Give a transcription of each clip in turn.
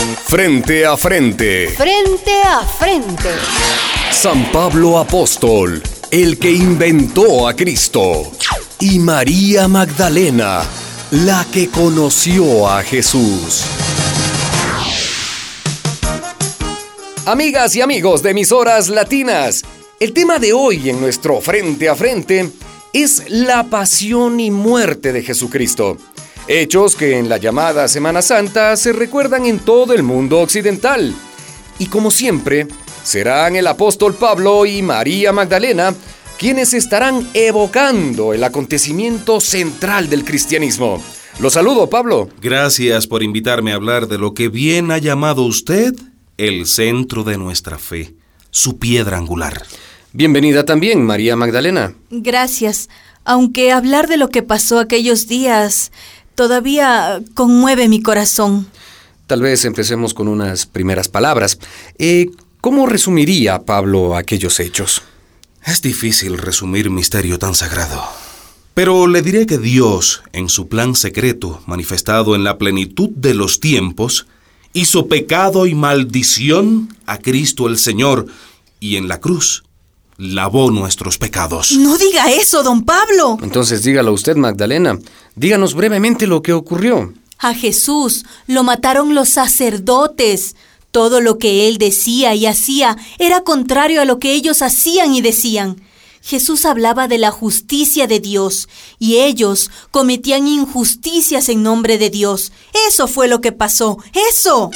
Frente a frente. Frente a frente. San Pablo Apóstol, el que inventó a Cristo. Y María Magdalena, la que conoció a Jesús. Amigas y amigos de emisoras latinas, el tema de hoy en nuestro Frente a Frente es la pasión y muerte de Jesucristo. Hechos que en la llamada Semana Santa se recuerdan en todo el mundo occidental. Y como siempre, serán el apóstol Pablo y María Magdalena quienes estarán evocando el acontecimiento central del cristianismo. Lo saludo, Pablo. Gracias por invitarme a hablar de lo que bien ha llamado usted el centro de nuestra fe, su piedra angular. Bienvenida también, María Magdalena. Gracias. Aunque hablar de lo que pasó aquellos días todavía conmueve mi corazón. Tal vez empecemos con unas primeras palabras. Eh, ¿Cómo resumiría Pablo aquellos hechos? Es difícil resumir misterio tan sagrado. Pero le diré que Dios, en su plan secreto, manifestado en la plenitud de los tiempos, hizo pecado y maldición a Cristo el Señor, y en la cruz lavó nuestros pecados. No diga eso, don Pablo. Entonces dígalo usted, Magdalena. Díganos brevemente lo que ocurrió. A Jesús lo mataron los sacerdotes. Todo lo que él decía y hacía era contrario a lo que ellos hacían y decían. Jesús hablaba de la justicia de Dios y ellos cometían injusticias en nombre de Dios. Eso fue lo que pasó. Eso.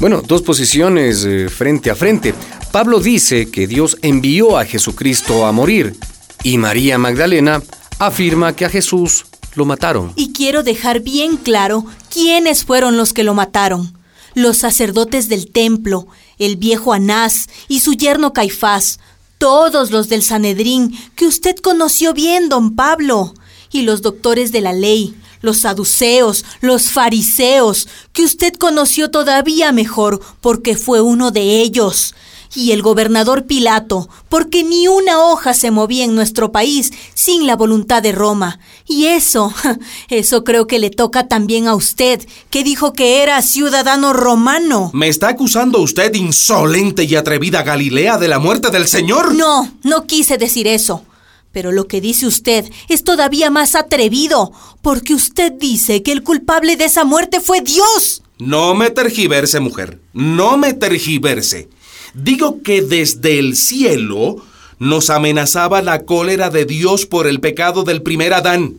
Bueno, dos posiciones eh, frente a frente. Pablo dice que Dios envió a Jesucristo a morir y María Magdalena afirma que a Jesús lo mataron. Y quiero dejar bien claro quiénes fueron los que lo mataron. Los sacerdotes del templo, el viejo Anás y su yerno Caifás, todos los del Sanedrín que usted conoció bien, don Pablo, y los doctores de la ley, los saduceos, los fariseos, que usted conoció todavía mejor porque fue uno de ellos, y el gobernador Pilato, porque ni una hoja se movía en nuestro país sin la voluntad de Roma. Y eso, eso creo que le toca también a usted, que dijo que era ciudadano romano. ¿Me está acusando usted, insolente y atrevida Galilea, de la muerte del Señor? No, no quise decir eso. Pero lo que dice usted es todavía más atrevido, porque usted dice que el culpable de esa muerte fue Dios. No me tergiverse, mujer. No me tergiverse. Digo que desde el cielo nos amenazaba la cólera de Dios por el pecado del primer Adán.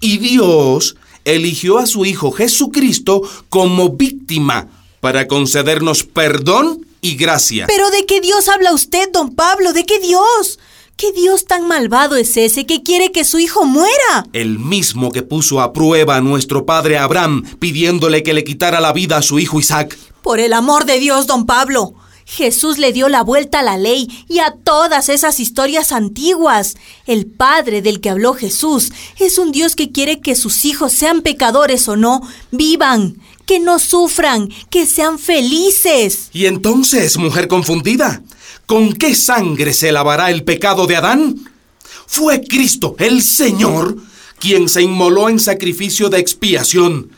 Y Dios eligió a su Hijo Jesucristo como víctima para concedernos perdón y gracia. ¿Pero de qué Dios habla usted, don Pablo? ¿De qué Dios? ¿Qué Dios tan malvado es ese que quiere que su hijo muera? El mismo que puso a prueba a nuestro padre Abraham pidiéndole que le quitara la vida a su hijo Isaac. Por el amor de Dios, don Pablo. Jesús le dio la vuelta a la ley y a todas esas historias antiguas. El Padre del que habló Jesús es un Dios que quiere que sus hijos, sean pecadores o no, vivan, que no sufran, que sean felices. Y entonces, mujer confundida, ¿con qué sangre se lavará el pecado de Adán? Fue Cristo, el Señor, quien se inmoló en sacrificio de expiación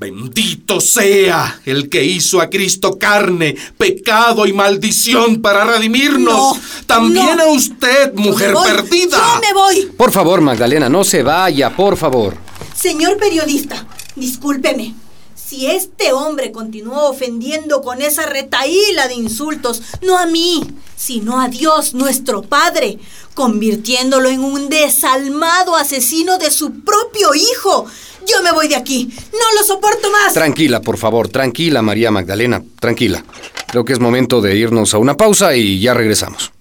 Bendito sea el que hizo a Cristo carne, pecado y maldición para redimirnos. También a usted, mujer perdida. Yo me voy. Por favor, Magdalena, no se vaya, por favor. Señor periodista, discúlpeme. Si este hombre continúa ofendiendo con esa retaíla de insultos, no a mí, sino a Dios, nuestro Padre, convirtiéndolo en un desalmado asesino de su propio hijo, yo me voy de aquí. No lo soporto más. Tranquila, por favor, tranquila, María Magdalena, tranquila. Creo que es momento de irnos a una pausa y ya regresamos.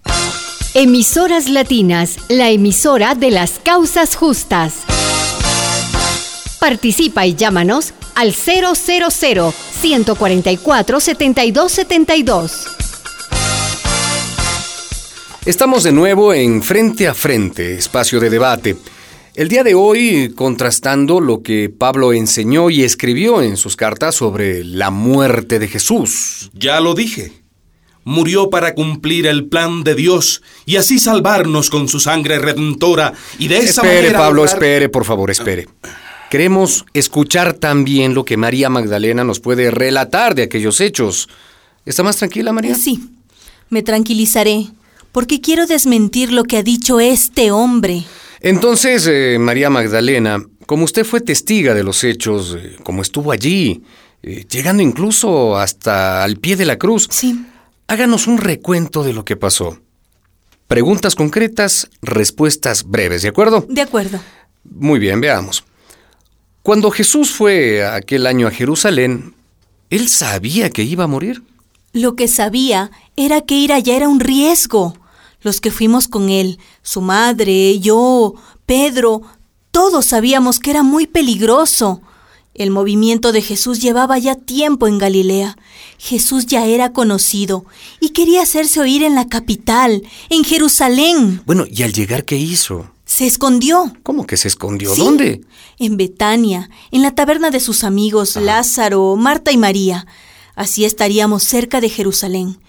Emisoras Latinas, la emisora de las causas justas. Participa y llámanos al 000 144 7272. Estamos de nuevo en Frente a Frente, espacio de debate. El día de hoy contrastando lo que Pablo enseñó y escribió en sus cartas sobre la muerte de Jesús. Ya lo dije. Murió para cumplir el plan de Dios y así salvarnos con su sangre redentora y de esa espere, Pablo, espere, por favor, espere. Queremos escuchar también lo que María Magdalena nos puede relatar de aquellos hechos. ¿Está más tranquila, María? Sí, me tranquilizaré, porque quiero desmentir lo que ha dicho este hombre. Entonces, eh, María Magdalena, como usted fue testiga de los hechos, eh, como estuvo allí, eh, llegando incluso hasta al pie de la cruz, Sí. háganos un recuento de lo que pasó. Preguntas concretas, respuestas breves, ¿de acuerdo? De acuerdo. Muy bien, veamos. Cuando Jesús fue aquel año a Jerusalén, ¿él sabía que iba a morir? Lo que sabía era que ir allá era un riesgo. Los que fuimos con él, su madre, yo, Pedro, todos sabíamos que era muy peligroso. El movimiento de Jesús llevaba ya tiempo en Galilea. Jesús ya era conocido y quería hacerse oír en la capital, en Jerusalén. Bueno, ¿y al llegar qué hizo? Se escondió. ¿Cómo que se escondió? Sí, ¿Dónde? En Betania, en la taberna de sus amigos Lázaro, Marta y María. Así estaríamos cerca de Jerusalén.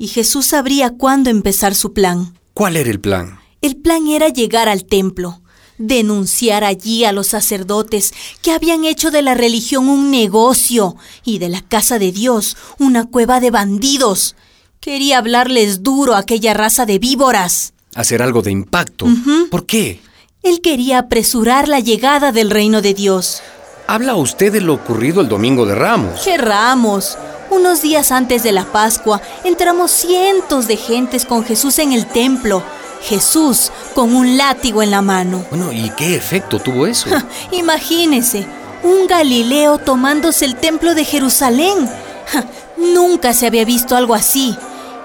Y Jesús sabría cuándo empezar su plan. ¿Cuál era el plan? El plan era llegar al templo, denunciar allí a los sacerdotes que habían hecho de la religión un negocio y de la casa de Dios una cueva de bandidos. Quería hablarles duro a aquella raza de víboras. Hacer algo de impacto. ¿Por qué? Él quería apresurar la llegada del reino de Dios. Habla usted de lo ocurrido el domingo de Ramos. ¡Qué ramos! Unos días antes de la Pascua entramos cientos de gentes con Jesús en el templo. Jesús con un látigo en la mano. Bueno, ¿y qué efecto tuvo eso? Imagínese, un Galileo tomándose el templo de Jerusalén. Ja, Nunca se había visto algo así.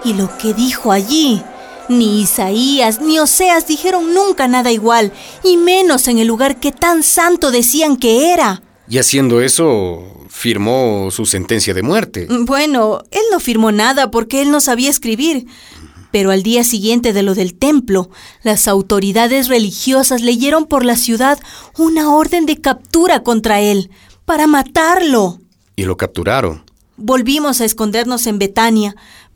Y lo que dijo allí, ni Isaías ni Oseas dijeron nunca nada igual, y menos en el lugar que tan santo decían que era. Y haciendo eso, firmó su sentencia de muerte. Bueno, él no firmó nada porque él no sabía escribir. Pero al día siguiente de lo del templo, las autoridades religiosas leyeron por la ciudad una orden de captura contra él, para matarlo. Y lo capturaron. Volvimos a escondernos en Betania,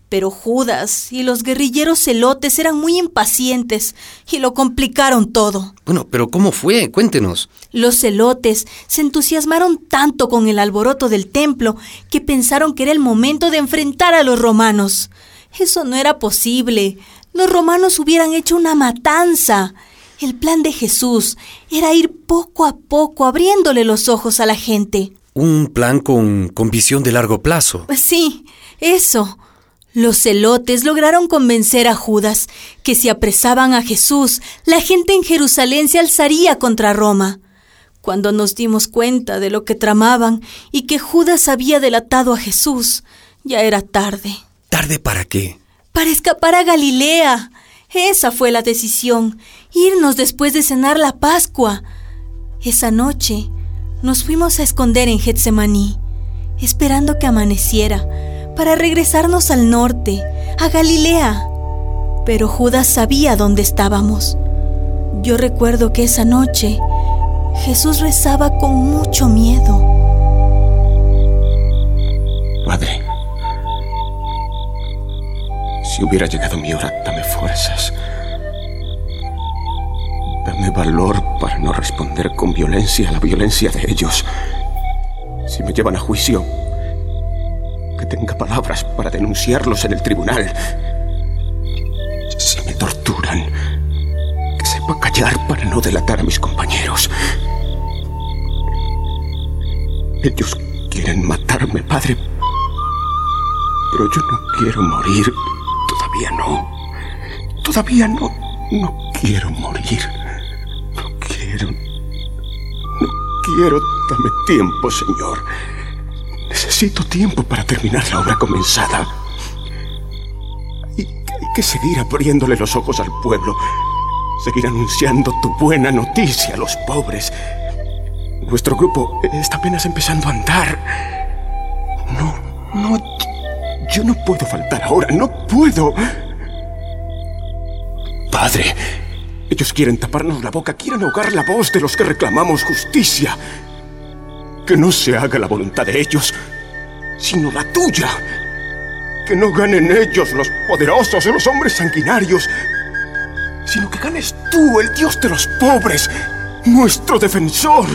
pero Judas y los guerrilleros celotes eran muy impacientes y lo complicaron todo. Bueno, pero ¿cómo fue? Cuéntenos. Los celotes se entusiasmaron tanto con el alboroto del templo que pensaron que era el momento de enfrentar a los romanos. Eso no era posible. Los romanos hubieran hecho una matanza. El plan de Jesús era ir poco a poco abriéndole los ojos a la gente. Un plan con, con visión de largo plazo. Sí, eso. Los celotes lograron convencer a Judas que si apresaban a Jesús, la gente en Jerusalén se alzaría contra Roma. Cuando nos dimos cuenta de lo que tramaban y que Judas había delatado a Jesús, ya era tarde. ¿Tarde para qué? Para escapar a Galilea. Esa fue la decisión, irnos después de cenar la Pascua. Esa noche nos fuimos a esconder en Getsemaní, esperando que amaneciera, para regresarnos al norte, a Galilea. Pero Judas sabía dónde estábamos. Yo recuerdo que esa noche Jesús rezaba con mucho miedo. Padre, si hubiera llegado mi hora, dame fuerzas. Dame valor para no responder con violencia a la violencia de ellos. Si me llevan a juicio, tenga palabras para denunciarlos en el tribunal. Si me torturan, que sepa callar para no delatar a mis compañeros. Ellos quieren matarme, padre. Pero yo no quiero morir. Todavía no. Todavía no. No quiero morir. No quiero. No quiero. Dame tiempo, Señor. Necesito tiempo para terminar la obra comenzada. Y hay que seguir abriéndole los ojos al pueblo. Seguir anunciando tu buena noticia a los pobres. Nuestro grupo está apenas empezando a andar. No, no. Yo no puedo faltar ahora. No puedo. Padre, ellos quieren taparnos la boca, quieren ahogar la voz de los que reclamamos justicia. Que no se haga la voluntad de ellos, sino la tuya. Que no ganen ellos, los poderosos, los hombres sanguinarios, sino que ganes tú, el Dios de los pobres, nuestro defensor.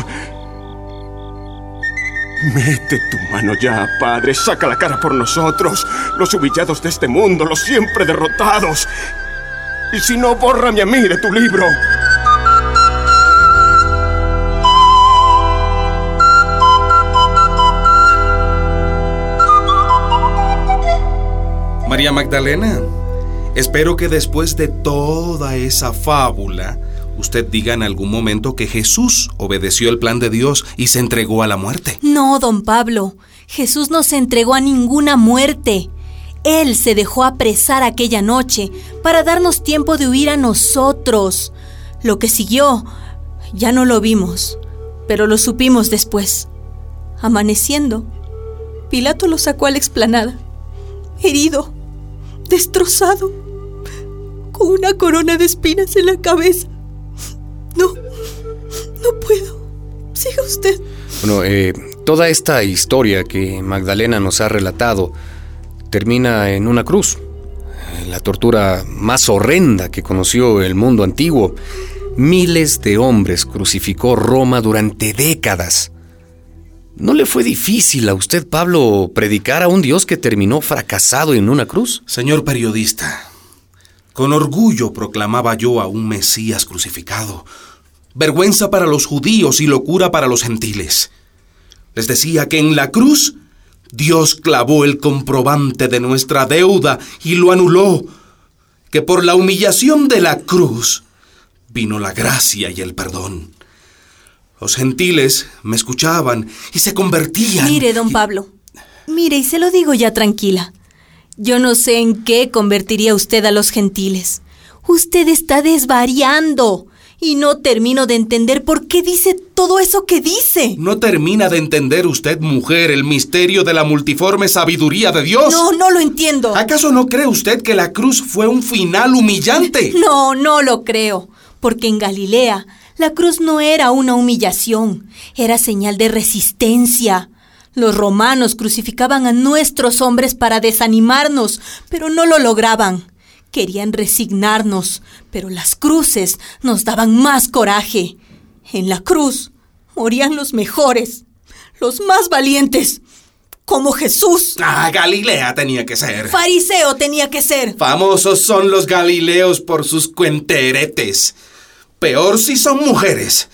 Mete tu mano ya, Padre. Saca la cara por nosotros, los humillados de este mundo, los siempre derrotados. Y si no, bórrame a mí de tu libro. María Magdalena, espero que después de toda esa fábula, usted diga en algún momento que Jesús obedeció el plan de Dios y se entregó a la muerte. No, don Pablo, Jesús no se entregó a ninguna muerte. Él se dejó apresar aquella noche para darnos tiempo de huir a nosotros. Lo que siguió ya no lo vimos, pero lo supimos después. Amaneciendo, Pilato lo sacó a la explanada, herido destrozado, con una corona de espinas en la cabeza. No, no puedo. Siga usted. Bueno, eh, toda esta historia que Magdalena nos ha relatado termina en una cruz. La tortura más horrenda que conoció el mundo antiguo. Miles de hombres crucificó Roma durante décadas. ¿No le fue difícil a usted, Pablo, predicar a un Dios que terminó fracasado en una cruz? Señor periodista, con orgullo proclamaba yo a un Mesías crucificado, vergüenza para los judíos y locura para los gentiles. Les decía que en la cruz Dios clavó el comprobante de nuestra deuda y lo anuló, que por la humillación de la cruz vino la gracia y el perdón. Los gentiles me escuchaban y se convertían. Mire, don Pablo. Mire, y se lo digo ya tranquila. Yo no sé en qué convertiría usted a los gentiles. Usted está desvariando. Y no termino de entender por qué dice todo eso que dice. ¿No termina de entender usted, mujer, el misterio de la multiforme sabiduría de Dios? No, no lo entiendo. ¿Acaso no cree usted que la cruz fue un final humillante? No, no lo creo. Porque en Galilea la cruz no era una humillación, era señal de resistencia. Los romanos crucificaban a nuestros hombres para desanimarnos, pero no lo lograban. Querían resignarnos, pero las cruces nos daban más coraje. En la cruz morían los mejores, los más valientes, como Jesús. Ah, Galilea tenía que ser. Fariseo tenía que ser. Famosos son los galileos por sus cuenteretes. Peor si son mujeres.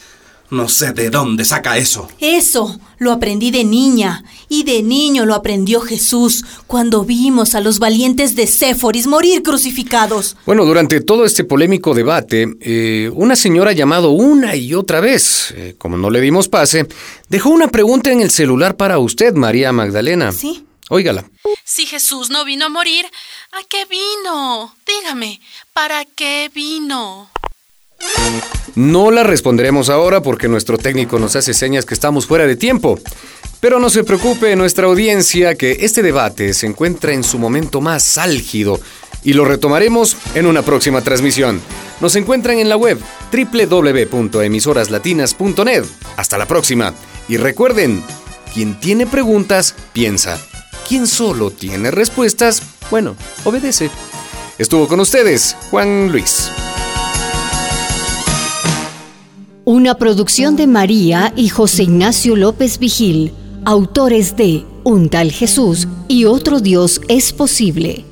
No sé de dónde saca eso. Eso lo aprendí de niña y de niño lo aprendió Jesús cuando vimos a los valientes de Séforis morir crucificados. Bueno, durante todo este polémico debate, eh, una señora llamado una y otra vez, eh, como no le dimos pase, dejó una pregunta en el celular para usted, María Magdalena. Sí. Óigala. Si Jesús no vino a morir, ¿a qué vino? Dígame, ¿para qué vino? No la responderemos ahora porque nuestro técnico nos hace señas que estamos fuera de tiempo. Pero no se preocupe nuestra audiencia que este debate se encuentra en su momento más álgido y lo retomaremos en una próxima transmisión. Nos encuentran en la web www.emisoraslatinas.net. Hasta la próxima. Y recuerden, quien tiene preguntas, piensa. Quien solo tiene respuestas, bueno, obedece. Estuvo con ustedes, Juan Luis. Una producción de María y José Ignacio López Vigil, autores de Un tal Jesús y otro Dios es posible.